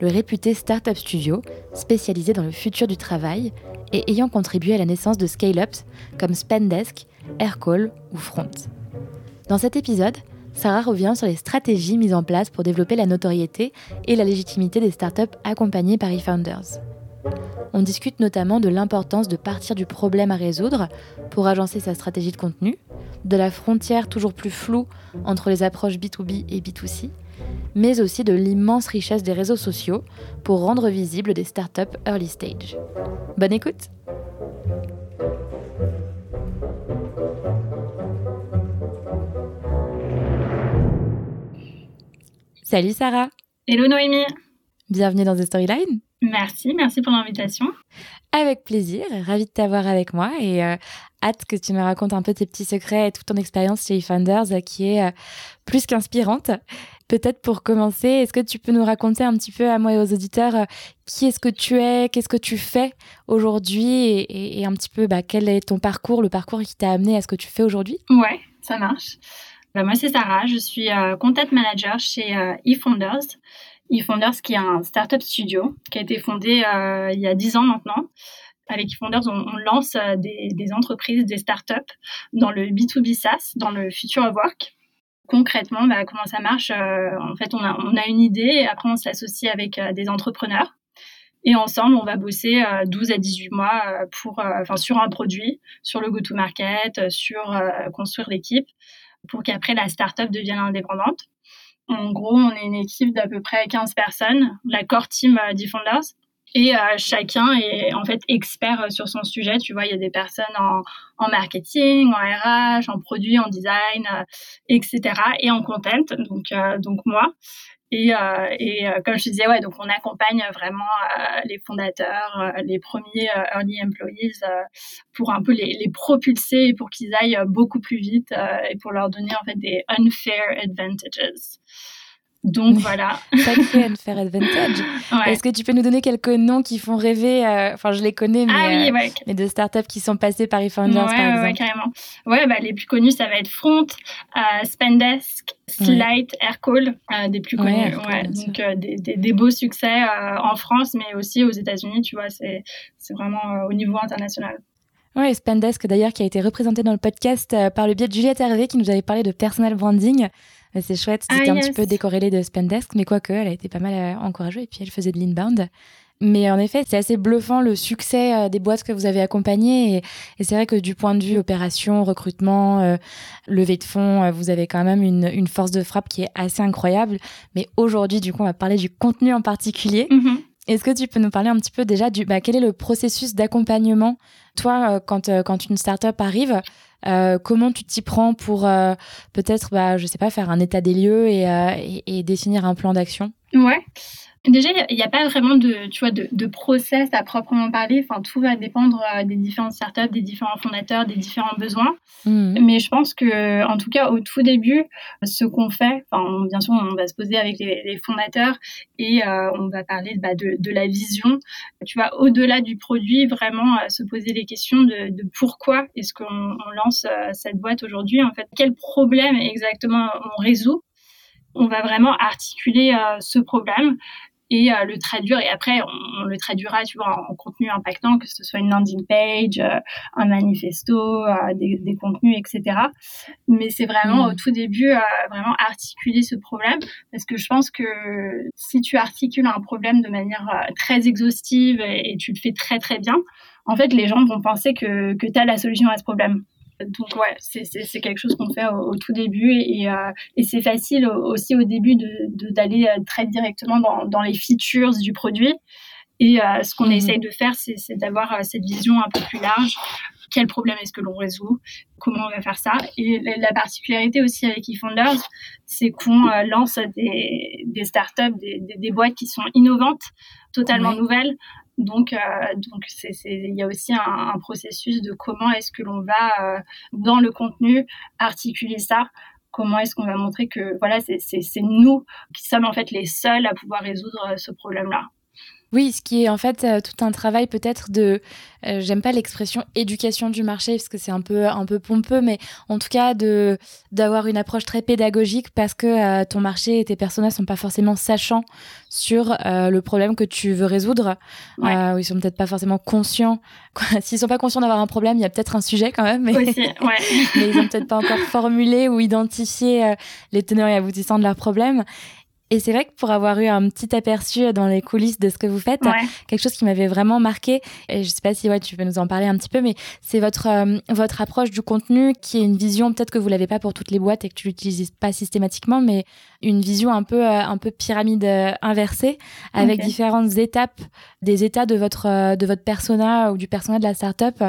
le réputé startup studio spécialisé dans le futur du travail et ayant contribué à la naissance de scale-ups comme Spendesk, Aircall ou Front. Dans cet épisode, Sarah revient sur les stratégies mises en place pour développer la notoriété et la légitimité des startups accompagnées par eFounders. On discute notamment de l'importance de partir du problème à résoudre pour agencer sa stratégie de contenu, de la frontière toujours plus floue entre les approches B2B et B2C, mais aussi de l'immense richesse des réseaux sociaux pour rendre visibles des startups early stage. Bonne écoute! Salut Sarah. Hello Noémie. Bienvenue dans The Storyline. Merci, merci pour l'invitation. Avec plaisir, ravie de t'avoir avec moi et euh, hâte que tu me racontes un peu tes petits secrets et toute ton expérience chez eFounders euh, qui est euh, plus qu'inspirante. Peut-être pour commencer, est-ce que tu peux nous raconter un petit peu à moi et aux auditeurs qui est-ce que tu es, qu'est-ce que tu fais aujourd'hui et, un petit peu bah, quel est ton parcours, le parcours qui t'a amené à ce que tu fais aujourd'hui? Ouais, ça marche. Bah, moi, c'est Sarah, je suis euh, content manager chez euh, eFounders. eFounders, qui est un startup studio qui a été fondé euh, il y a 10 ans maintenant. Avec eFounders, on, on lance des, des, entreprises, des startups dans le B2B SaaS, dans le Future of Work. Concrètement, bah, comment ça marche En fait, on a, une idée et après, on s'associe avec des entrepreneurs. Et ensemble, on va bosser 12 à 18 mois pour, enfin, sur un produit, sur le go-to-market, sur construire l'équipe pour qu'après la startup devienne indépendante. En gros, on est une équipe d'à peu près 15 personnes, la core team euh, Defenders. Et euh, chacun est en fait expert euh, sur son sujet. Tu vois, il y a des personnes en, en marketing, en RH, en produit, en design, etc. Et en content, donc, donc moi. Et, euh, et euh, comme je te disais, ouais, donc on accompagne vraiment euh, les fondateurs, les premiers early employees pour un peu les, les propulser pour qu'ils aillent beaucoup plus vite et pour leur donner en fait des unfair advantages. Donc voilà. Sacré Unfair Advantage. Est-ce que tu peux nous donner quelques noms qui font rêver euh, Enfin, je les connais, mais, ah oui, euh, mais de startups qui sont passées par eFounders, par exemple. Ouais, carrément. Ouais, bah, les plus connus, ça va être Front, euh, Spendesk, Slide, Aircall, des plus connus. Ouais, donc des, des, des, beaux succès en France, mais aussi aux États-Unis, tu vois, c'est vraiment au niveau international. Oui, Spendesk d'ailleurs qui a été représenté dans le podcast par le biais de Juliette Hervé qui nous avait parlé de personal branding. C'est chouette, c'était ah, un petit peu décorrélé de Spendesk, mais quoique, elle a été pas mal euh, encouragée et puis elle faisait de l'inbound. Mais en effet, c'est assez bluffant le succès euh, des boîtes que vous avez accompagnées. Et, c'est vrai que du point de vue opération, recrutement, euh, levée de fonds, vous avez quand même une, une, force de frappe qui est assez incroyable. Mais aujourd'hui, du coup, on va parler du contenu en particulier. Mm-hmm. Est-ce que tu peux nous parler un petit peu déjà du bah, quel est le processus d'accompagnement? Toi, quand, quand une startup arrive, euh, comment tu t'y prends pour euh, peut-être, bah, je sais pas, faire un état des lieux et, euh, et définir un plan d'action? Ouais. Déjà, il n'y a, pas vraiment de, tu vois, de, de, process à proprement parler. Enfin, tout va dépendre euh, des différentes startups, des différents fondateurs, des différents besoins. Mmh. Mais je pense que, en tout cas, au tout début, ce qu'on fait, enfin, bien sûr, on va se poser avec les, fondateurs et euh, on va parler bah, de, de, la vision. Tu vois, au-delà du produit, vraiment euh, se poser les questions de, de pourquoi est-ce qu'on on lance cette boîte aujourd'hui. En fait, quel problème exactement on résout? On va vraiment articuler ce problème et euh, le traduire. Et après, on, le traduira, tu vois, en, contenu impactant, que ce soit une landing page, euh, un manifesto, euh, des, des, contenus, etc. Mais c'est vraiment mmh. au tout début, vraiment articuler ce problème, parce que je pense que si tu articules un problème de manière très exhaustive et, et, tu le fais très très bien, en fait, les gens vont penser que, que tu as la solution à ce problème. Donc ouais, c'est quelque chose qu'on fait au, tout début et, euh, et c'est facile aussi au début d'aller de, d'aller euh, très directement dans, dans, les features du produit. Et euh, ce qu'on mhm. essaye de faire, c'est d'avoir cette vision un peu plus large. Quel problème est-ce que l'on résout? Comment on va faire ça? Et la particularité aussi avec eFounders, c'est qu'on lance des, des startups, des, des, des, boîtes qui sont innovantes, totalement nouvelles, donc, euh, donc c'est, il y a aussi un, processus de comment est-ce que l'on va euh, dans le contenu articuler ça. Comment est-ce qu'on va montrer que voilà, c'est, c'est nous qui sommes en fait les seuls à pouvoir résoudre euh, ce problème-là. Oui, ce qui est en fait euh, tout un travail peut-être de, euh, j'aime pas l'expression éducation du marché parce que c'est un peu un peu pompeux, mais en tout cas de d'avoir une approche très pédagogique parce que euh, ton marché et tes personnages sont pas forcément sachants sur le problème que tu veux résoudre. Ouais. ils sont peut-être pas forcément conscients. S'ils sont pas conscients d'avoir un problème, il y a peut-être un sujet quand même, mais, Aussi, ouais. mais ils ont peut-être pas encore formulé ou identifié les teneurs et aboutissants de leurs problèmes. Et c'est vrai que pour avoir eu un petit aperçu dans les coulisses de ce que vous faites, quelque chose qui m'avait vraiment marqué, et je sais pas si ouais, tu peux nous en parler un petit peu, mais c'est votre, euh, votre approche du contenu qui est une vision, peut-être que vous l'avez pas pour toutes les boîtes et que tu l'utilises pas systématiquement, mais une vision un peu, euh, un peu pyramide euh, inversée avec différentes étapes, des états de votre, de votre persona ou du persona de la startup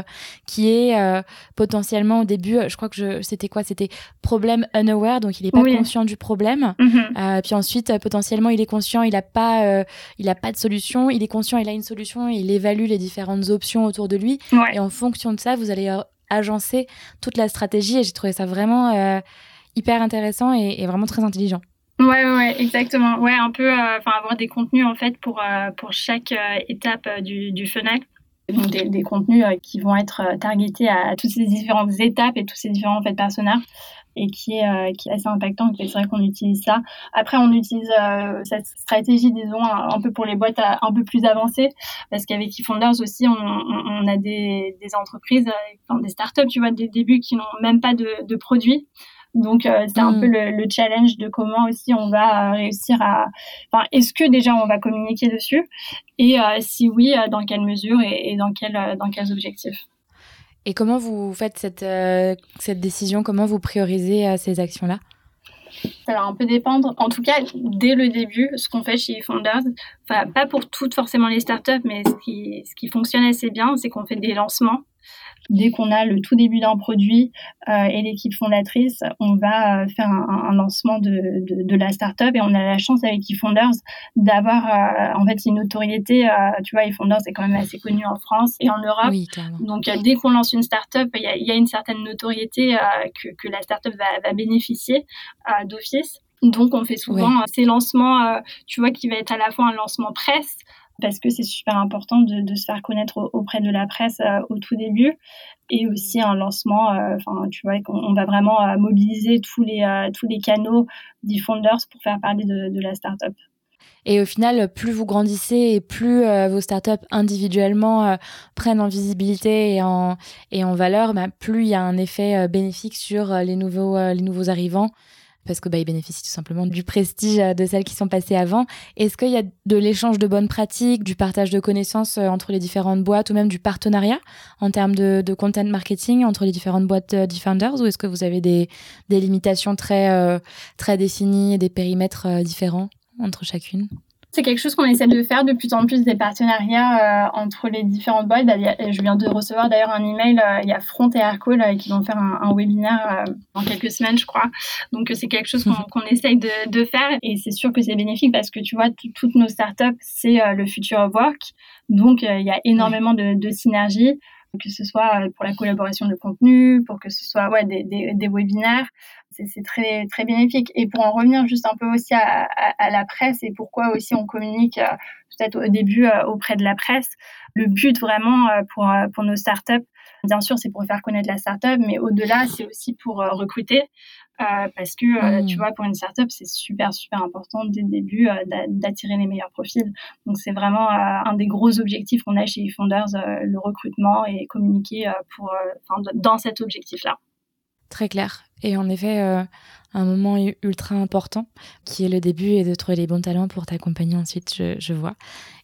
qui est potentiellement au début, je crois que c'était quoi? C'était problème unaware, donc il est pas conscient du problème. Mm-hmm. puis ensuite, euh, potentiellement, il est conscient, il n'a pas, euh, il a pas de solution. Il est conscient, il a une solution, il évalue les différentes options autour de lui. Et en fonction de ça, vous allez euh, agencer toute la stratégie. Et j'ai trouvé ça vraiment hyper intéressant et, vraiment très intelligent. Ouais, ouais, exactement. Ouais, un peu, enfin, avoir des contenus en fait pour pour chaque étape du, du funnel. Donc des, des contenus qui vont être targetés à, toutes ces différentes étapes et tous ces différents en fait personnages et qui est, euh, qui est assez impactant. C'est vrai qu'on utilise ça. Après, on utilise euh, cette stratégie, disons, un, peu pour les boîtes euh, un peu plus avancées, parce qu'avec eFounders aussi, on, on, a des, des entreprises, enfin, des startups, tu vois, des débuts qui n'ont même pas de, de produits. Donc c'est un mm. peu le, le, challenge de comment aussi on va réussir à. Enfin, est-ce que déjà on va communiquer dessus? Et si oui, dans quelle mesure et, et dans quel dans quels objectifs? Et comment vous faites cette, euh, cette décision? Comment vous priorisez euh, ces actions-là? Alors, on peut dépendre. En tout cas, dès le début, ce qu'on fait chez Founders, enfin, pas pour toutes forcément les startups, mais ce qui, ce qui fonctionne assez bien, c'est qu'on fait des lancements dès qu'on a le tout début d'un produit euh, et l'équipe fondatrice, on va euh, faire un, lancement de, de, de, la startup et on a la chance avec eFounders d'avoir euh, en fait une notoriété. tu vois, eFounders est quand même assez connu en France et en Europe. Donc dès qu'on lance une startup, il y a, y a, une certaine notoriété que, que, la startup va, va bénéficier d'office. Donc, on fait souvent ces lancements, tu vois, qui va être à la fois un lancement presse, parce que c'est super important de, de, se faire connaître auprès de la presse euh, au tout début et aussi un lancement euh, enfin tu vois qu'on va vraiment euh, mobiliser tous les tous les canaux diffonders pour faire parler de, de la startup. Et au final, plus vous grandissez et plus vos startups individuellement prennent en visibilité et en, et en valeur, bah, plus il y a un effet bénéfique sur les nouveaux, les nouveaux arrivants parce que bah, ils bénéficient tout simplement du prestige euh, de celles qui sont passées avant. Est-ce qu'il y a de l'échange de bonnes pratiques, du partage de connaissances euh, entre les différentes boîtes ou même du partenariat en termes de, content marketing entre les différentes boîtes euh, Defenders ou est-ce que vous avez des, des limitations très, très définies et des périmètres différents entre chacune? C'est quelque chose qu'on essaie de faire de plus en plus des partenariats euh, entre les différentes boîtes. Bah, je viens de recevoir d'ailleurs un email. Euh, il y a Front et Aircall euh, qui vont faire un, un webinaire dans quelques semaines, je crois. Donc c'est quelque chose qu'on essaye de, de, faire et c'est sûr que c'est bénéfique parce que tu vois toutes nos startups c'est le future of work. Donc il y a énormément de, de synergies que ce soit pour la collaboration de contenu, pour que ce soit ouais, des, des, des webinaires c'est très très bénéfique. Et pour en revenir juste un peu aussi à, à, la presse et pourquoi aussi on communique euh, peut-être au début euh, auprès de la presse, le but vraiment euh, pour pour nos startups, bien sûr, c'est pour faire connaître la startup, mais au-delà, c'est aussi pour recruter. Parce que, tu mmh. vois, pour une startup, c'est super, super important dès le début d'attirer les meilleurs profils. Donc, c'est vraiment un des gros objectifs qu'on a chez eFounders, le recrutement et communiquer pour, dans cet objectif-là. Très clair. Et en effet, euh, un moment ultra important qui est le début et de trouver les bons talents pour t'accompagner ensuite, je, vois.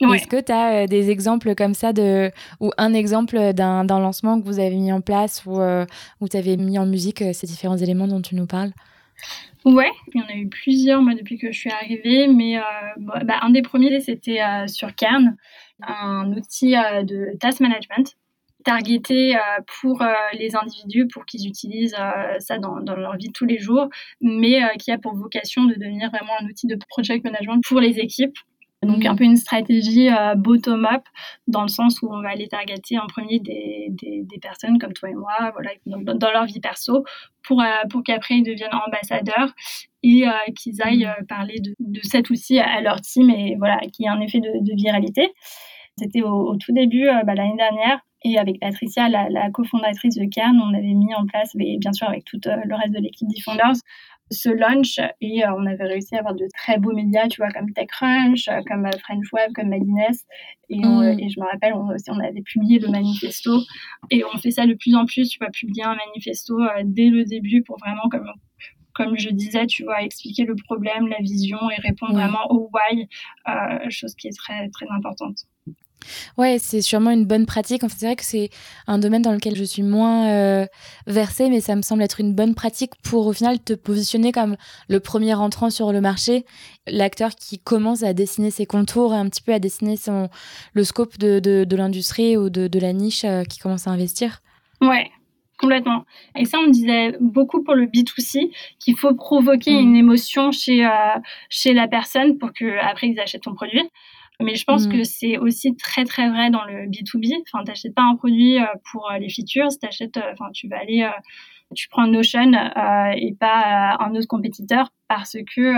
Est-ce que tu as euh, des exemples comme ça de, ou un exemple d'un lancement que vous avez mis en place ou euh, où tu avais mis en musique ces différents éléments dont tu nous parles? Ouais, il y en a eu plusieurs moi depuis que je suis arrivée, mais bah, un des premiers c'était sur Kern, un outil de task management targeté euh, pour euh, les individus pour qu'ils utilisent euh, ça dans, dans, leur vie de tous les jours, mais qui a pour vocation de devenir vraiment un outil de project management pour les équipes. Donc mmh. un peu une stratégie bottom-up dans le sens où on va aller targeter en premier des, des, des personnes comme toi et moi, voilà, dans, dans leur vie perso, pour, pour qu'après ils deviennent ambassadeurs et qu'ils aillent mmh. parler de, de, cet outil à leur team et voilà, qu'il y ait un effet de, de viralité. C'était au, au, tout début bah, l'année dernière. Et avec Patricia, la, cofondatrice de Cairn, on avait mis en place, mais bien sûr avec tout euh, le reste de l'équipe d'eFounders, ce launch et euh, on avait réussi à avoir de très beaux médias, tu vois, comme TechCrunch, euh, comme French Web, comme Madines. Et, mm. et je me rappelle, on, aussi, on avait publié le manifesto et on fait ça de plus en plus, tu vois, publier un manifesto dès le début pour vraiment, comme, comme je disais, tu vois, expliquer le problème, la vision et répondre vraiment au why, chose qui est très, très importante. Ouais, c'est sûrement une bonne pratique. En fait, c'est vrai que c'est un domaine dans lequel je suis moins euh, versée, mais ça me semble être une bonne pratique pour au final te positionner comme le premier entrant sur le marché, l'acteur qui commence à dessiner ses contours, un petit peu à dessiner son, le scope de, de, l'industrie ou de, de la niche euh, qui commence à investir. Ouais, Complètement. Et ça, on me disait beaucoup pour le B2C qu'il faut provoquer mmh. une émotion chez, euh, chez la personne pour que après ils achètent ton produit. Mais je pense que mm. c'est aussi très très vrai dans le B2B. Enfin, t'achètes pas un produit euh, pour euh, les features, t'achètes, euh, enfin, tu vas aller, tu prends Notion et pas un autre compétiteur parce que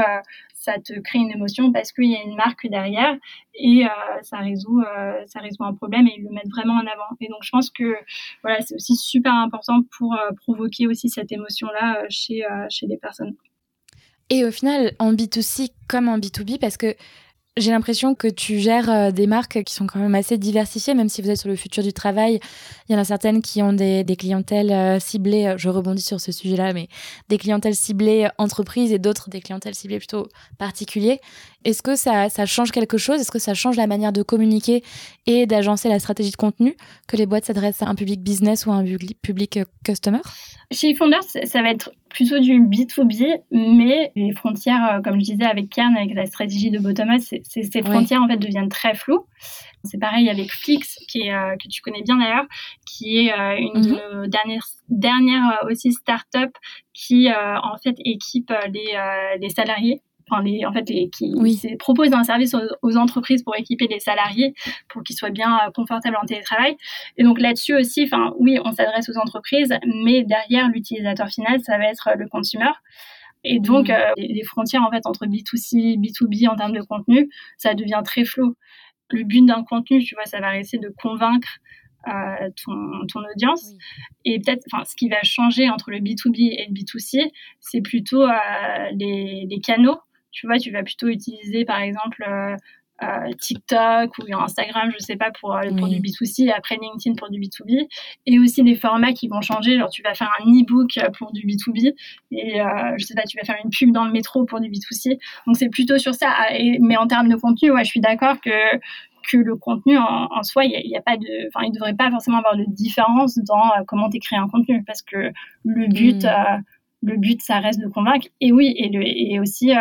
ça te crée une émotion parce qu'il y a une marque derrière et ça résout ça résout un problème et ils le mettent vraiment en avant. Et donc je pense que voilà, c'est aussi super important pour provoquer aussi cette émotion là chez chez les personnes. Et au final, en B2C comme en B2B, parce que j'ai l'impression que tu gères euh, des marques qui sont quand même assez diversifiées, même si vous êtes sur le futur du travail. Il y en a certaines qui ont des, clientèles euh, ciblées, euh, je rebondis sur ce sujet-là, mais des clientèles ciblées entreprises et d'autres des clientèles ciblées plutôt particuliers. Est-ce que ça, ça, change quelque chose? Est-ce que ça change la manière de communiquer et d'agencer la stratégie de contenu que les boîtes s'adressent à un public business ou à un public customer? Chez eFounders, ça va être plutôt du B2B, mais les frontières, euh, comme je disais avec Kern, avec la stratégie de bottom-up, ces frontières en fait deviennent très floues. C'est pareil avec Flix, qui est, euh, que tu connais bien d'ailleurs, qui est euh, une mm dernières, aussi start-up qui en fait équipe les, les salariés enfin les, en fait, qui proposent un service aux, entreprises pour équiper les salariés pour qu'ils soient bien euh, confortables en télétravail. Et donc là-dessus aussi, enfin, oui, on s'adresse aux entreprises, mais derrière l'utilisateur final, ça va être le consumer. Et donc, mmh. euh, les frontières en fait entre B2C, B2B en termes de contenu, ça devient très flou. Le but d'un contenu, tu vois, ça va rester de convaincre euh, ton, ton, audience. Et peut-être, enfin, ce qui va changer entre le B2B et le B2C, c'est plutôt les, les, canaux tu vois, tu vas plutôt utiliser par exemple euh, euh, TikTok ou Instagram, je sais pas, pour, euh, pour du B2C, et après LinkedIn pour du B2B, et aussi des formats qui vont changer, genre tu vas faire un e-book pour du B2B, et je sais pas, tu vas faire une pub dans le métro pour du B2C, donc c'est plutôt sur ça, ah, mais en termes de contenu, ouais, je suis d'accord que que le contenu en, soi, il y, a, pas de, enfin, il devrait pas forcément avoir de différence dans comment tu un contenu, parce que le but, hmm. le but, ça reste de convaincre. Et oui, et, le, et aussi,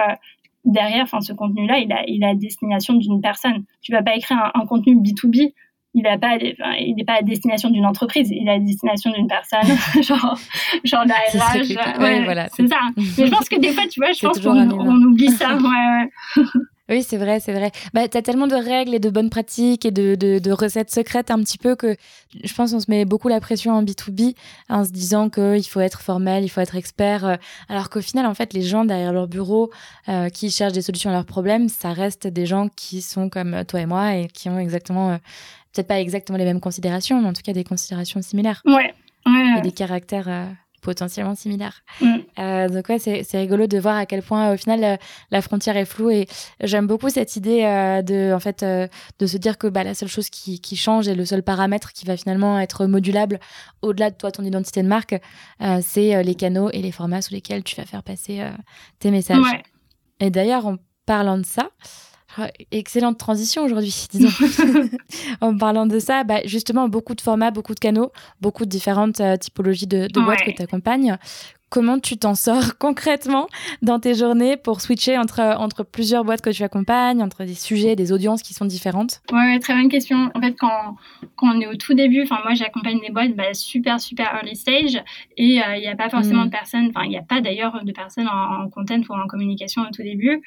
derrière, enfin, ce contenu-là, il a, il a destination d'une personne. Tu vas pas écrire un, contenu B2B il n'est pas, il pas à destination d'une entreprise, il est à destination d'une personne, genre, genre la RH. Ouais, voilà, c'est ça. Mais je pense que des fois, tu vois, je pense qu'on on oublie ça. Ouais, ouais. Oui, c'est vrai, c'est vrai. Bah, tu as tellement de règles et de bonnes pratiques et de, de, de, recettes secrètes un petit peu que je pense qu'on se met beaucoup la pression en B2B en se disant qu'il faut être formel, il faut être expert. Euh, alors qu'au final, en fait, les gens derrière leur bureau euh, qui cherchent des solutions à leurs problèmes, ça reste des gens qui sont comme toi et moi et qui ont exactement, euh, peut-être pas exactement les mêmes considérations, mais en tout cas des considérations similaires. Ouais. ouais. Et des caractères potentiellement similaires. Mm. donc ouais, c'est rigolo de voir à quel point au final la, frontière est floue et j'aime beaucoup cette idée de en fait de se dire que bah, la seule chose qui, qui, change et le seul paramètre qui va finalement être modulable au-delà de toi ton identité de marque, c'est les canaux et les formats sous lesquels tu vas faire passer tes messages. Et d'ailleurs en parlant de ça, Excellente transition aujourd'hui, disons. en parlant de ça, bah, justement, beaucoup de formats, beaucoup de canaux, beaucoup de différentes euh, typologies de, boîtes que tu accompagnes. Comment tu t'en sors concrètement dans tes journées pour switcher entre, entre plusieurs boîtes que tu accompagnes, entre des sujets, des audiences qui sont différentes? Ouais, très bonne question. En fait, quand, quand on est au tout début, enfin moi j'accompagne des boîtes bah, super, super early stage et euh, il n'y a pas forcément mm. de personnes, enfin il n'y a pas d'ailleurs de personnes en, en, content ou en communication au tout début.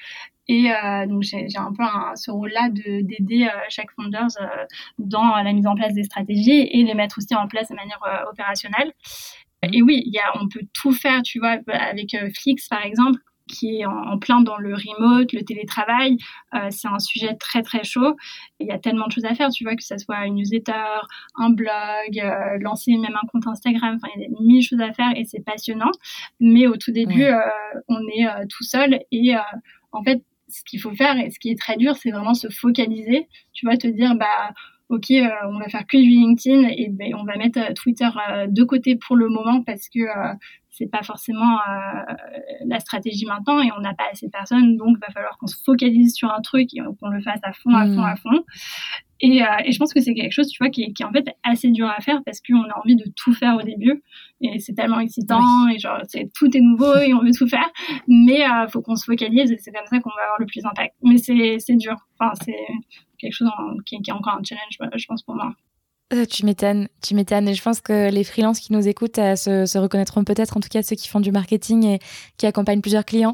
Et euh, donc, j'ai un peu ce rôle-là d'aider euh, chaque founders euh, dans la mise en place des stratégies et les mettre aussi en place de manière opérationnelle. Et oui, y a, on peut tout faire, tu vois, avec Flix, par exemple, qui est en, plein dans le remote, le télétravail. c'est un sujet très, très chaud. Il y a tellement de choses à faire, tu vois, que ce soit une newsletter, un blog, lancer même un compte Instagram. Enfin, il y a mille choses à faire et c'est passionnant. Mais au tout début, on est tout seul et en fait, ce qu'il faut faire et ce qui est très dur, c'est vraiment se focaliser. Tu vas te dire, bah, ok, euh, on va faire que du LinkedIn et ben, on va mettre euh, Twitter euh, de côté pour le moment parce que c'est pas forcément la stratégie maintenant et on n'a pas assez de personnes, donc il va falloir qu'on se focalise sur un truc et qu'on le fasse à fond, à fond, à mmh. fond. Et, et je pense que c'est quelque chose, tu vois, qui est, qui est, en fait assez dur à faire parce qu'on a envie de tout faire au début et c'est tellement excitant et genre c'est tout est nouveau et on veut tout faire, mais il faut qu'on se focalise et c'est comme ça qu'on va avoir le plus d'impact. Mais c'est dur, enfin c'est quelque chose qui, qui, est encore un challenge, je pense, pour moi. Euh, tu m'étonnes, tu m'étonnes. Et je pense que les freelances qui nous écoutent euh, se, reconnaîtront peut-être, en tout cas ceux qui font du marketing et qui accompagnent plusieurs clients,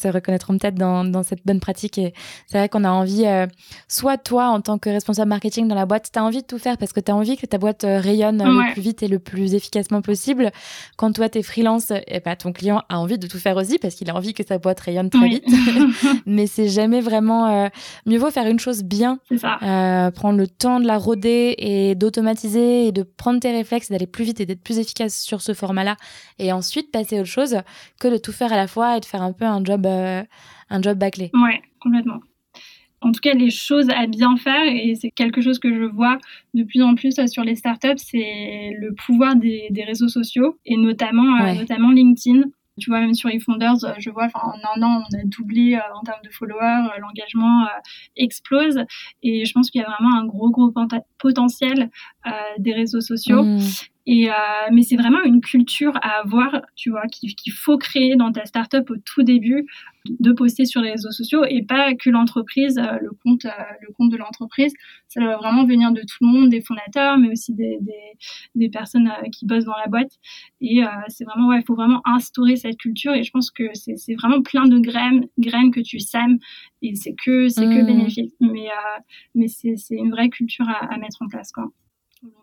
se reconnaîtront peut-être dans, cette bonne pratique. Et c'est vrai qu'on a envie, euh, soit toi, en tant que responsable marketing dans la boîte, tu as envie de tout faire parce que tu as envie que ta boîte rayonne le plus vite et le plus efficacement possible. Quand toi, tu es freelance, eh ben, ton client a envie de tout faire aussi parce qu'il a envie que sa boîte rayonne très vite. Mais c'est jamais vraiment... mieux vaut faire une chose bien, prendre le temps de la rôder et d'autres automatiser et de prendre tes réflexes, d'aller plus vite et d'être plus efficace sur ce format-là, et ensuite passer à autre chose que de tout faire à la fois et de faire un peu un job, euh, un job bâclé. Ouais, complètement. En tout cas, les choses à bien faire, et c'est quelque chose que je vois de plus en plus euh, sur les startups, c'est le pouvoir des, réseaux sociaux, et notamment, euh, notamment LinkedIn. Tu vois, même sur eFounders, euh, je vois, en un an, on a doublé euh, en termes de followers, euh, l'engagement explose. Et je pense qu'il y a vraiment un gros, gros potentiel des réseaux sociaux. Mmh. Et, euh, mais c'est vraiment une culture à avoir, tu vois, qu'il faut créer dans ta startup au tout début, de poster sur les réseaux sociaux et pas que l'entreprise, euh, le compte, euh, le compte de l'entreprise. Ça doit vraiment venir de tout le monde, des fondateurs, mais aussi des, des, des personnes qui bossent dans la boîte. Et c'est vraiment, ouais, il faut vraiment instaurer cette culture. Et je pense que c'est vraiment plein de graines, graines que tu sèmes et c'est que, c'est que mmh. bénéfique. Mais, mais c'est une vraie culture à, à mettre en place, quoi.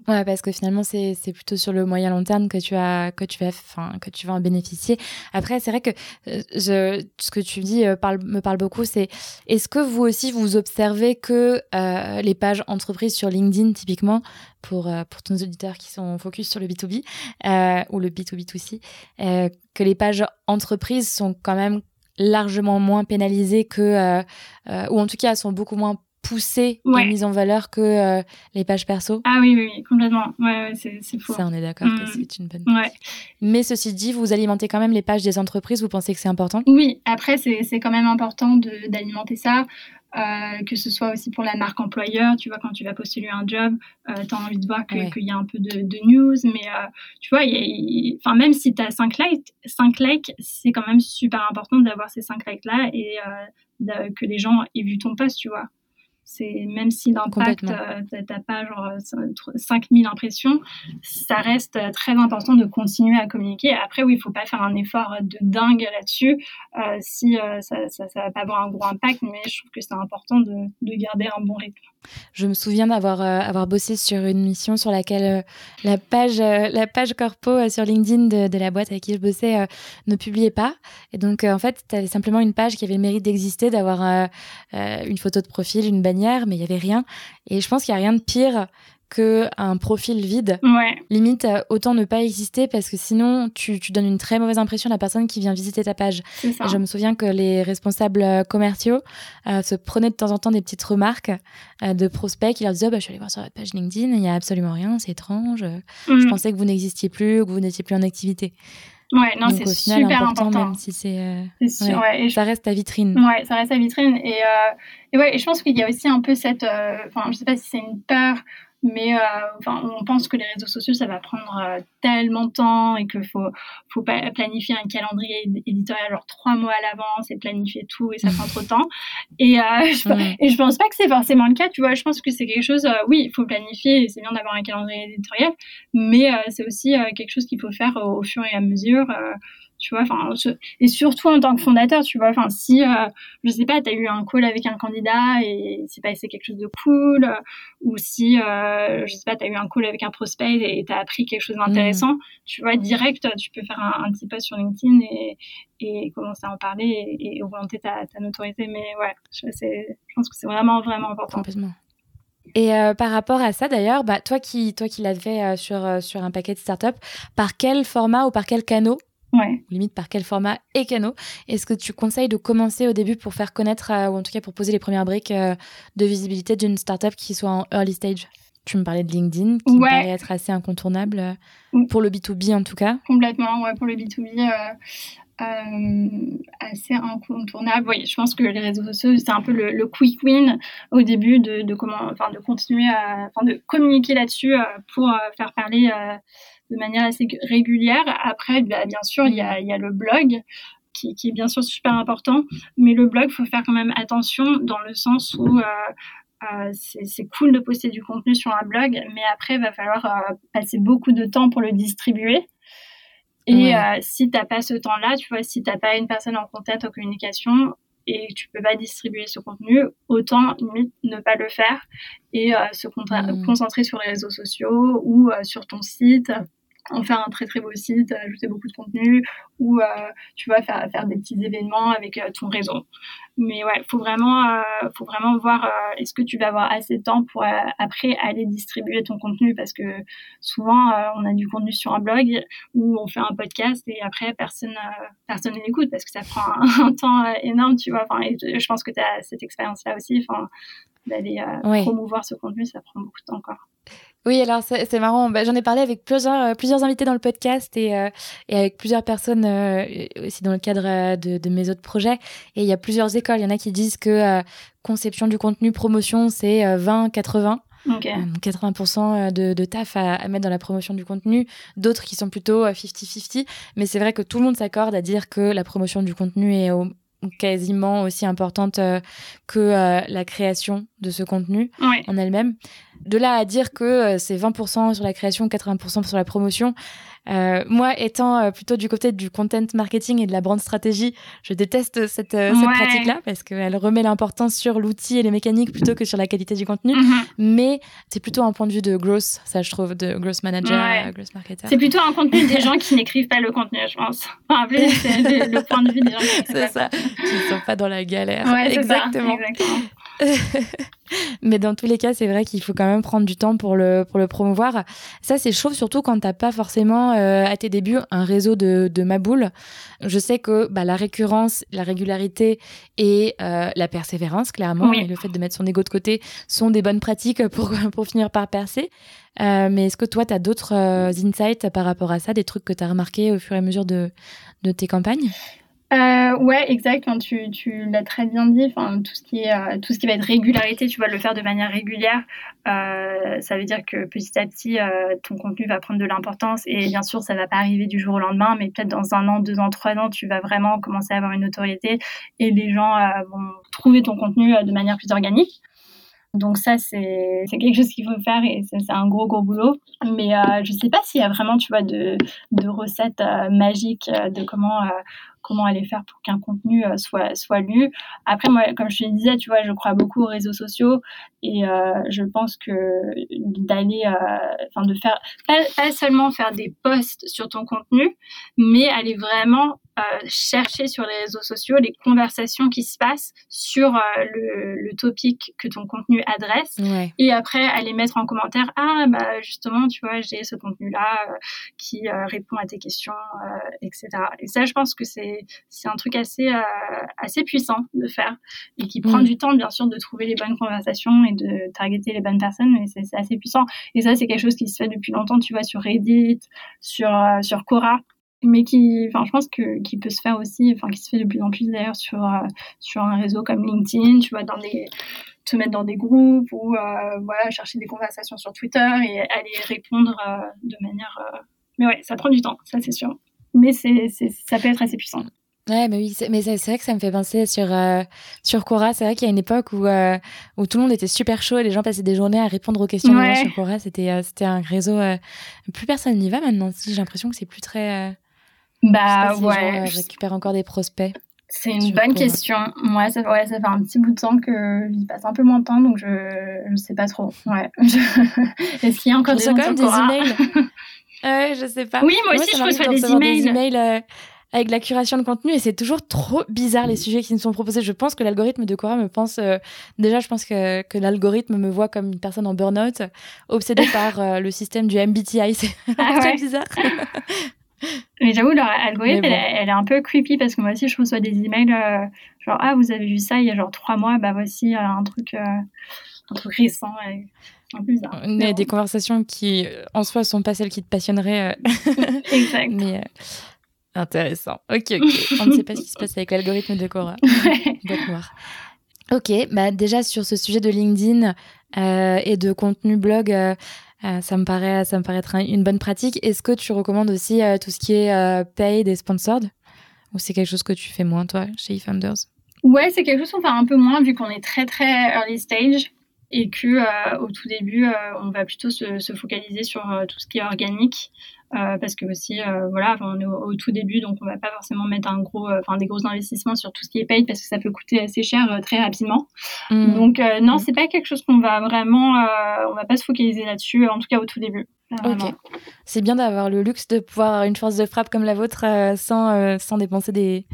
Ouais, parce que finalement, c'est plutôt sur le moyen long terme que tu as que tu vas, enfin, que tu vas en bénéficier. Après, c'est vrai que euh, je, ce que tu dis euh, me parle beaucoup. C'est est-ce que vous aussi vous observez que euh, les pages entreprises sur LinkedIn, typiquement, pour pour nos auditeurs qui sont focus sur le B2B ou le B2B2C, que les pages entreprises sont quand même largement moins pénalisées que, ou en tout cas, sont beaucoup moins poussée et mise en valeur que euh, les pages perso. Ah oui, oui, complètement. Ouais, c'est, faux. Ça, on est d'accord que mm. c'est une bonne ouais. Mais ceci dit, vous alimentez quand même les pages des entreprises, vous pensez que c'est important? Oui, après, c'est, quand même important d'alimenter ça. Euh, que ce soit aussi pour la marque employeur, tu vois, quand tu vas postuler un job, euh, tu as envie de voir qu'il y a un peu de, news, mais tu vois, enfin, même si tu as 5 likes, 5 likes c'est quand même super important d'avoir ces 5 likes-là et que les gens aient vu ton post, tu vois. C'est même si l'impact, euh, t'as pas genre 5000 impressions, ça reste euh, très important de continuer à communiquer. Après, oui, il faut pas faire un effort de dingue là-dessus euh, si ça, ça, ça, va pas avoir un gros impact, mais je trouve que c'est important de, de, garder un bon rythme. Je me souviens d'avoir avoir bossé sur une mission sur laquelle la page la page corpo sur LinkedIn de, de, la boîte avec qui je bossais ne publiait pas. Et donc, en fait, tu avais simplement une page qui avait le mérite d'exister, d'avoir une photo de profil, une bannière mais il y avait rien. Et je pense qu'il y a rien de pire que un profil vide. Ouais. Limite, euh, autant ne pas exister parce que sinon, tu, tu, donnes une très mauvaise impression à la personne qui vient visiter ta page. Je me souviens que les responsables euh, commerciaux euh, se prenaient de temps en temps des petites remarques euh, de prospects qui leur disaient oh, bah, Je suis allé voir sur votre page LinkedIn, il n'y a absolument rien, c'est étrange. Je Mhm. pensais que vous n'existiez plus, que vous n'étiez plus en activité. Ouais, non, c'est super important, important. même si c'est. euh, ouais. ouais. Ça reste ta vitrine. Ouais, ça reste la vitrine. Et, euh, et ouais, et je pense qu'il y a aussi un peu cette. euh, Enfin, je sais pas si c'est une peur, mais euh, enfin, on pense que les réseaux sociaux, ça va prendre euh, tellement de temps et qu'il faut, faut pas planifier un calendrier éd- éditorial genre trois mois à l'avance et planifier tout et ça prend trop de temps. Et, euh, je, et je pense pas que c'est forcément le cas, tu vois. Je pense que c'est quelque chose, oui, il faut planifier et c'est bien d'avoir un calendrier éditorial, mais euh, c'est aussi quelque chose qu'il faut faire au, au fur et à mesure. Tu vois, enfin, et surtout en tant que fondateur, tu vois, enfin, si, euh, je sais pas, tu as eu un call avec un candidat et c'est passé quelque chose de cool, euh, ou si, euh, je sais pas, tu as eu un call avec un prospect et tu as appris quelque chose d'intéressant, tu vois, direct, tu peux faire un, un petit post sur LinkedIn et, et commencer à en parler et, et augmenter ta, ta notoriété. Mais ouais, je, c'est- je pense que c'est vraiment, vraiment important. Complètement. Et euh, par rapport à ça, d'ailleurs, bah, toi qui, toi qui l'as fait euh, sur, euh, sur un paquet de startups, par quel format ou par quel canot, Ouais. limite par quel format et canot, est-ce que tu conseilles de commencer au début pour faire connaître, euh, ou en tout cas pour poser les premières briques euh, de visibilité d'une startup qui soit en early stage? Tu me parlais de LinkedIn, qui me Ouais. paraît être assez incontournable, euh, Mm. pour le B2B en tout cas. Complètement, ouais, pour le B2B, euh, euh, assez incontournable. Oui, je pense que les réseaux sociaux, c'est un peu le, le quick win au début de, de comment, enfin, de continuer à, enfin, de communiquer là-dessus euh, pour euh, faire parler de manière assez régulière. Après, bah, bien sûr, il y a, il y a le blog. Qui, qui est bien sûr super important, mais le blog, faut faire quand même attention dans le sens où euh, euh, c'est cool de poster du contenu sur un blog, mais après, il va falloir euh, passer beaucoup de temps pour le distribuer. Et Ouais. euh, si tu n'as pas ce temps-là, tu vois, si tu n'as pas une personne en contact, en communication, et que tu peux pas distribuer ce contenu, autant limite ne pas le faire et se Mm. concentrer sur les réseaux sociaux ou sur ton site en faire un très très beau site, ajouter beaucoup de contenu ou euh, tu vois faire faire des petits événements avec euh, ton réseau. Mais ouais, faut vraiment euh, faut vraiment voir est-ce que tu vas avoir assez de temps pour après aller distribuer ton contenu? Parce que souvent on a du contenu sur un blog ou on fait un podcast et après personne personne ne l'écoute parce que ça prend un, temps énorme, tu vois. Enfin, je pense que tu as cette expérience là aussi, d'aller euh, Oui. promouvoir ce contenu, ça prend beaucoup de temps encore. Oui, alors c'est marrant. Bah, J'en ai parlé avec plusieurs, euh, plusieurs invités dans le podcast et, euh, et avec plusieurs personnes euh, aussi dans le cadre de, de mes autres projets. Et il y a plusieurs écoles. Il y en a qui disent que euh, conception du contenu, promotion, c'est euh, 20-80. Ok. Euh, 80% de, de taf à, à mettre dans la promotion du contenu, d'autres qui sont plutôt euh, 50-50. Mais c'est vrai que tout le monde s'accorde à dire que la promotion du contenu est au- quasiment aussi importante euh, que euh, la création de ce contenu en elle-même. De là à dire que euh, c'est 20% sur la création, 80% sur la promotion, euh, moi étant euh, plutôt du côté du content marketing et de la brand stratégie, je déteste cette, euh, pratique-là parce qu'elle remet l'importance sur l'outil et les mécaniques plutôt que sur la qualité du contenu. Mhm. Mais c'est plutôt un point de vue de growth, ça je trouve, de growth manager, Ouais. growth marketer. C'est plutôt un contenu des gens qui n'écrivent pas le contenu, je pense. Enfin, c'est le, point de vue des gens qui C'est ça, qui sont pas dans la galère. Ouais, ça, Exactement. Mais dans tous les cas, c'est vrai qu'il faut quand même prendre du temps pour le, pour le promouvoir. Ça, c'est chaud, surtout quand t'as pas forcément, euh, à tes débuts, un réseau de, de maboules. Je sais que bah, la récurrence, la régularité et euh, la persévérance, clairement, Oui. et le fait de mettre son ego de côté sont des bonnes pratiques pour, pour finir par percer. Euh, mais est-ce que toi, tu as d'autres insights par rapport à ça, des trucs que tu as remarqués au fur et à mesure de, de tes campagnes? Euh, ouais, exact. Tu, tu l'as très bien dit. Enfin, tout ce qui est euh, tout ce qui va être régularité, tu vas le faire de manière régulière. Euh, ça veut dire que petit à petit, euh, ton contenu va prendre de l'importance. Et bien sûr, ça va pas arriver du jour au lendemain, mais peut-être dans un an, deux ans, trois ans, tu vas vraiment commencer à avoir une notoriété et les gens euh, vont trouver ton contenu euh, de manière plus organique. Donc ça, c'est quelque chose qu'il faut faire et c'est un gros, gros boulot. Mais euh, je sais pas s'il y a vraiment, tu vois, de, de recettes euh, magiques de comment, comment aller faire pour qu'un contenu soit soit lu. Après moi, comme je te disais, tu vois, je crois beaucoup aux réseaux sociaux et je pense que d'aller, enfin de faire pas, pas seulement faire des posts sur ton contenu, mais aller vraiment chercher sur les réseaux sociaux les conversations qui se passent sur euh, le, le, topic que ton contenu adresse et après aller mettre en commentaire ah bah justement tu vois j'ai ce contenu là euh, qui euh, répond à tes questions etc et ça je pense que c'est c'est un truc assez assez puissant de faire et qui prend mm. du temps bien sûr de trouver les bonnes conversations et de targeter les bonnes personnes mais c'est assez puissant et ça c'est quelque chose qui se fait depuis longtemps tu vois sur Reddit sur sur Quora mais qui, enfin, je pense que qui peut se faire aussi, enfin, qui se fait de plus en plus d'ailleurs sur euh, sur un réseau comme LinkedIn, tu vois, dans des te mettre dans des groupes ou euh, voilà chercher des conversations sur Twitter et aller répondre euh, de manière. Mais ouais, ça prend du temps, ça c'est sûr. Mais c'est ça peut être assez puissant. Ouais, mais oui, mais c'est vrai que ça me fait penser sur sur Quora. C'est vrai qu'il y a une époque où où tout le monde était super chaud et les gens passaient des journées à répondre aux questions sur Quora. C'était c'était un réseau. plus personne n'y va maintenant. J'ai l'impression que c'est plus très bah ouais. Euh, je récupère encore des prospects. C'est une bonne question. Moi, ça, ouais, ça fait un petit bout de temps que j'y passe un peu moins de temps, donc je ne sais pas trop. Ouais. Est-ce qu'il y a encore des, quand même des emails Ouais, je sais pas. Oui, moi, aussi, je reçois des emails. Des emails euh, avec la curation de contenu et c'est toujours trop bizarre les sujets qui nous sont proposés. Je pense que l'algorithme de Cora me pense. Euh, déjà, je pense que, que l'algorithme me voit comme une personne en burn-out, obsédée par le système du MBTI. C'est ah, très bizarre. Mais j'avoue, leur algorithme, elle, est un peu creepy parce que moi aussi, je reçois des emails euh, genre Ah, vous avez vu ça il y a genre trois mois, bah voici euh, un, truc, euh, un truc récent. Bizarre. On a des conversations qui, en soi, sont pas celles qui te passionneraient. exact. Mais intéressant. Ok, ok. On ne sait pas ce qui se passe avec l'algorithme de Cora. noir. Ok, bah déjà sur ce sujet de LinkedIn et de contenu blog, euh, ça me paraît, ça me paraît être une bonne pratique. Est-ce que tu recommandes aussi euh, tout ce qui est euh, paid et sponsored? Ou c'est quelque chose que tu fais moins, toi, chez eFounders Ouais, c'est quelque chose qu'on fait un peu moins vu qu'on est très, très early stage et que au tout début, on va plutôt se, se focaliser sur tout ce qui est organique. Euh, parce que aussi euh, voilà on est au, tout début donc on va pas forcément mettre un gros euh, enfin des gros investissements sur tout ce qui est paid parce que ça peut coûter assez cher très rapidement mmh. donc non mmh. c'est pas quelque chose qu'on va vraiment on va pas se focaliser là-dessus en tout cas au tout début Ok. C'est bien d'avoir le luxe de pouvoir avoir une force de frappe comme la vôtre sans, sans dépenser des,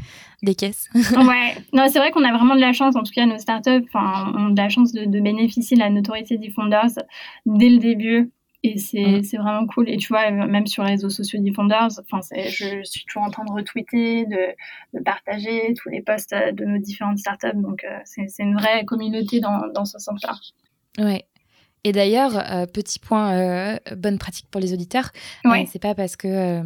des caisses. ouais, non, c'est vrai qu'on a vraiment de la chance, en tout cas nos startups enfin, ont de la chance de, de bénéficier de la notoriété des founders dès le début. Et c'est vraiment cool. Et tu vois, même sur les réseaux sociaux Defenders, enfin, je suis toujours en train de retweeter, de, de partager tous les posts euh, de nos différentes startups. Donc, euh, c'est une vraie communauté dans, dans ce sens-là. Ouais. Et d'ailleurs, euh, petit point, bonne pratique pour les auditeurs. Ouais. c'est pas parce que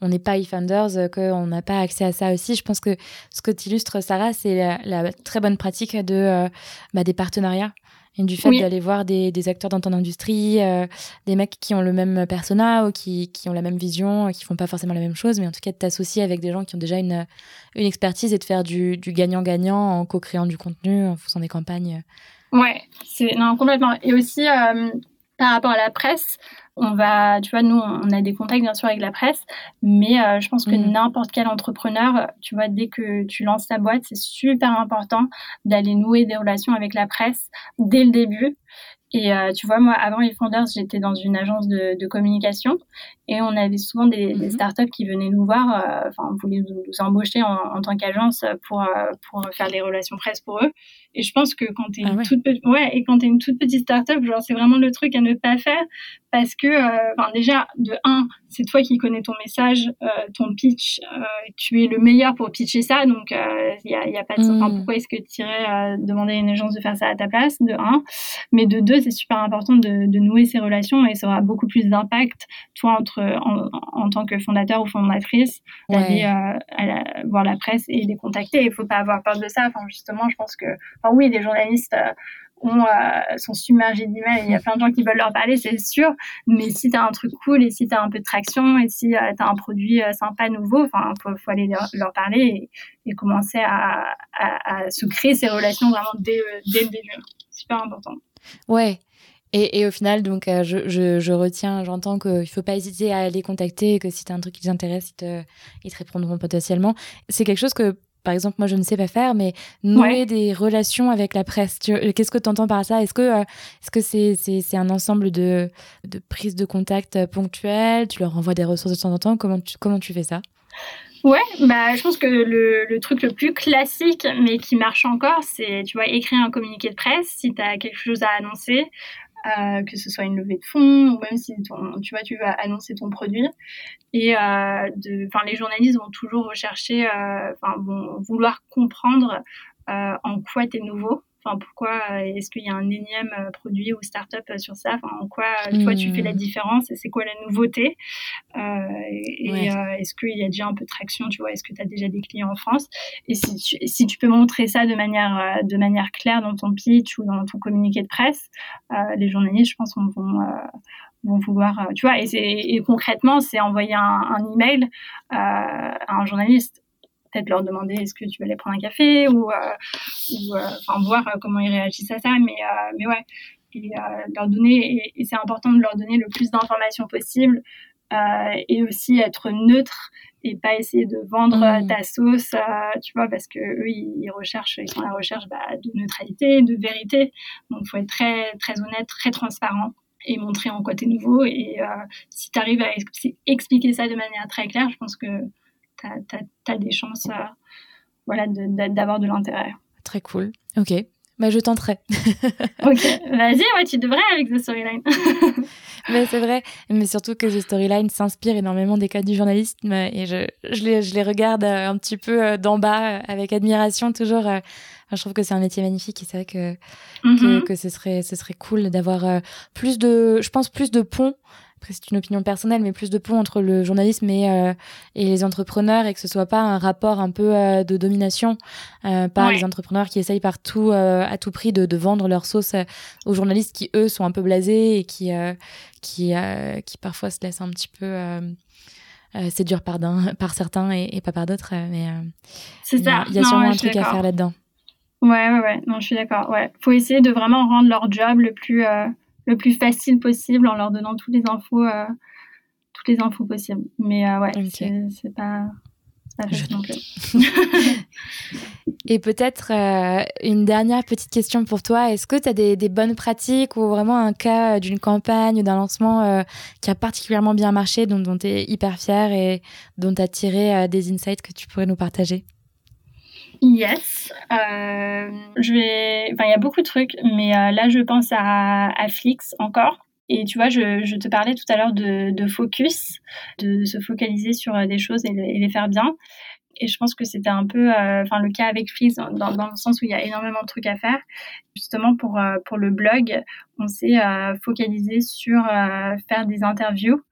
on n'est pas eFounders qu'on n'a pas accès à ça aussi. Je pense que ce que tu illustres, Sarah, c'est la, la, très bonne pratique de bah, des partenariats et du fait d'aller voir des, des, acteurs dans ton industrie, euh, des mecs qui ont le même persona ou qui, qui, ont la même vision, qui font pas forcément la même chose, mais en tout cas de t'associer avec des gens qui ont déjà une, une expertise et de faire du gagnant-gagnant en co-créant du contenu, en faisant des campagnes. Ouais, c'est non complètement. Et aussi euh, par rapport à la presse, on va, tu vois, nous, on a des contacts bien sûr avec la presse, mais euh, je pense que mm. n'importe quel entrepreneur, tu vois, dès que tu lances ta boîte, c'est super important d'aller nouer des relations avec la presse dès le début. Et euh, tu vois, moi, avant les Founders, j'étais dans une agence de, de, communication et on avait souvent des, des, mhm. startups qui venaient nous voir, euh, enfin, on voulait nous, embaucher en, en tant qu'agence pour, euh, pour faire des relations presse pour eux. Et je pense que quand tu es, ah une toute petite, ouais, et quand es une toute petite startup, genre, c'est vraiment le truc à ne pas faire parce que, enfin, déjà, de un, c'est toi qui connais ton message, ton pitch, tu es le meilleur pour pitcher ça, donc il y a, y a pas de, enfin, hmm. pourquoi est-ce que tu irais demander à une agence de faire ça à ta place, de un, mais de deux, c'est super important de, de, nouer ces relations et ça aura beaucoup plus d'impact, toi, entre, en, en, tant que fondateur ou fondatrice, d'aller euh, voir la presse et les contacter. Il ne faut pas avoir peur de ça. Enfin, justement, je pense que, enfin, oui, les journalistes. Euh, ont, euh, sont submergés d'emails, il y a plein de gens qui veulent leur parler, c'est sûr. Mais si tu as un truc cool et si tu as un peu de traction et si tu as un produit sympa, nouveau, enfin, faut, faut aller leur, parler et, et commencer à, à, à, se créer ces relations vraiment dès, dès le début. Super important. Ouais. Et, au final, donc, euh, je, retiens, j'entends qu'il ne faut pas hésiter à les contacter et que si tu as un truc qui les intéresse, ils te, ils te répondront potentiellement. C'est quelque chose que, par exemple, moi, je ne sais pas faire, mais nouer des relations avec la presse. Qu'est-ce que tu entends par ça? Est-ce que euh, est-ce que c'est c'est un ensemble de, de prises de contact ponctuelles? Tu leur envoies des ressources de temps en temps? Comment tu, comment tu fais ça? Ouais, bah, je pense que le, le, truc le plus classique, mais qui marche encore, c'est, tu vois, écrire un communiqué de presse si tu as quelque chose à annoncer, euh, que ce soit une levée de fonds ou même si ton, tu vois, tu vas annoncer ton produit. Et euh, de, les journalistes vont toujours rechercher, euh, vont vouloir comprendre euh, en quoi tu nouveau Enfin, pourquoi euh, est-ce qu'il y a un énième euh, produit ou start-up euh, sur ça? Enfin, en quoi toi tu fais la hmm. différence et c'est quoi la nouveauté? Et, est-ce qu'il y a déjà un peu de traction Tu vois, est-ce que tu as déjà des clients en France? Et si tu, si tu peux montrer ça de manière de manière claire dans ton pitch ou dans ton communiqué de presse, les journalistes, je pense, vont, vont vouloir, tu vois, et, et concrètement, c'est envoyer un, un email à un journaliste peut-être leur demander est-ce que tu veux aller prendre un café ou, euh, ou euh, enfin voir euh, comment ils réagissent à ça. Mais, mais ouais, et, leur donner, et, c'est important de leur donner le plus d'informations possible et aussi être neutre et pas essayer de vendre mmh. ta sauce, tu vois, parce que eux, ils, recherchent, ils sont à la recherche bah, de neutralité, de vérité. Donc, il faut être très, très honnête, très transparent et montrer en quoi tu es nouveau. Et si tu arrives à expliquer ça de manière très claire, je pense que tu as, des chances euh, voilà, d'avoir de, l'intérêt. Très cool. Ok. Bah, je tenterai. ok, vas-y, ouais, tu devrais avec The Storyline. mais c'est vrai, mais surtout que The Storyline s'inspire énormément des codes du journalisme et je, je, les, je les regarde euh, un petit peu euh, d'en bas avec admiration toujours. je trouve que c'est un métier magnifique et c'est vrai que, que, mm-hmm. que, ce, serait, ce serait cool d'avoir plus de, je pense, plus de ponts c'est une opinion personnelle, mais plus de pont entre le journalisme et, euh, et les entrepreneurs et que ce soit pas un rapport un peu euh, de domination euh, par les entrepreneurs qui essayent partout à tout prix de, de, vendre leur sauce aux journalistes qui eux sont un peu blasés et qui qui qui parfois se laissent un petit peu séduire par, par certains et, pas par d'autres. Mais. Il y a sûrement un truc à faire là-dedans. Ouais, ouais, ouais. Non, je suis d'accord. Ouais, faut essayer de vraiment rendre leur job le plus le plus facile possible en leur donnant toutes les infos, euh, toutes les infos possibles. Mais euh, ouais, c'est pas, pas facile non plus. Et peut-être euh, une dernière petite question pour toi. Est-ce que tu as des, des, bonnes pratiques ou vraiment un cas d'une campagne ou d'un lancement qui a particulièrement bien marché, dont, tu es hyper fier et dont tu as tiré des insights que tu pourrais nous partager? Yes. Euh, je. Enfin, il y a beaucoup de trucs, mais euh, là, je pense à, Flix encore. Et tu vois, je, te parlais tout à l'heure de, focus, de se focaliser sur euh, des choses et, les faire bien. Et je pense que c'était un peu, le cas avec Flix dans, dans, le sens où il y a énormément de trucs à faire. Justement, pour, pour le blog, on s'est focalisé sur faire des interviews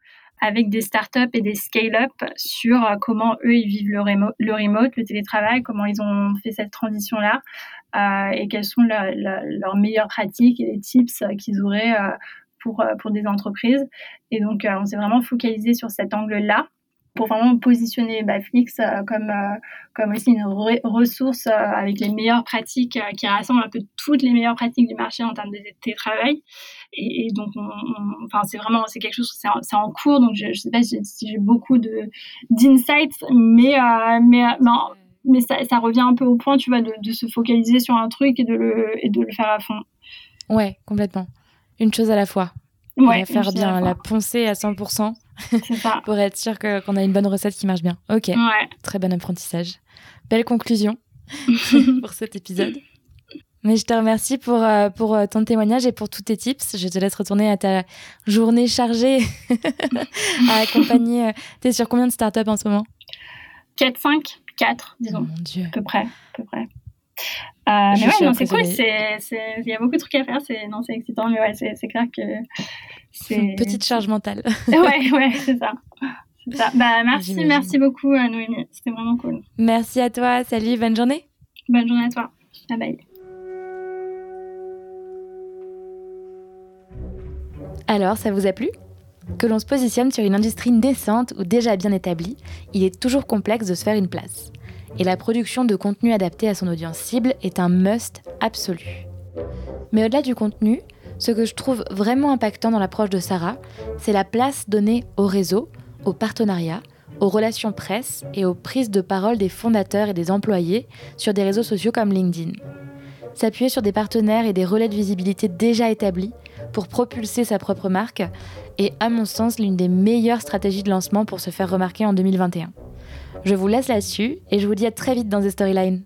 avec des startups et des scale-up sur euh, comment eux ils vivent le, remote, le télétravail, comment ils ont fait cette transition-là euh, et quelles sont leurs meilleures pratiques et les tips qu'ils auraient euh, pour, pour des entreprises. Et donc, on s'est vraiment focalisé sur cet angle-là pour vraiment positionner Baflix euh, comme, euh, comme aussi une ressource euh, avec les meilleures pratiques qui rassemble un peu toutes les meilleures pratiques du marché en termes de télétravail. Et, et donc, enfin, c'est vraiment c'est quelque chose, c'est en, cours, donc je ne sais pas si, j'ai beaucoup d'insights, mais mais mais ça, ça, revient un peu au point, tu vois, de, de, se focaliser sur un truc et de le et de le faire à fond. Ouais, complètement. Une chose à la fois. Ouais, faire bien, la, la poncer à 100%. pour être sûr qu'on a une bonne recette qui marche bien. Ok. Très bon apprentissage. Belle conclusion pour cet épisode. Mais je te remercie pour, euh, pour euh, ton témoignage et pour tous tes tips. Je te laisse retourner à ta journée chargée à accompagner. Euh, tu es sur combien de startups en ce moment? 4, 5, 4, disons. Oh mon Dieu. À peu près. À peu près. Mais ouais, c'est cool. Il y a beaucoup de trucs à faire. C'est excitant, mais ouais, c'est clair que une petite charge mentale. ouais, ouais, c'est ça. ça. Bah, merci, merci beaucoup, euh, Noémie. C'était vraiment cool. Merci à toi. Salut, bonne journée. Bonne journée à toi. Bye bye. Alors, ça vous a plu? Que l'on se positionne sur une industrie naissante ou déjà bien établie, il est toujours complexe de se faire une place. Et la production de contenu adapté à son audience cible est un must absolu. Mais au-delà du contenu, Ce que je trouve vraiment impactant dans l'approche de Sarah, c'est la place donnée au réseau, au partenariat, aux relations presse et aux prises de parole des fondateurs et des employés sur des réseaux sociaux comme LinkedIn. S'appuyer sur des partenaires et des relais de visibilité déjà établis pour propulser sa propre marque est, à mon sens, l'une des meilleures stratégies de lancement pour se faire remarquer en 2021. Je vous laisse là-dessus et je vous dis à très vite dans The Storyline.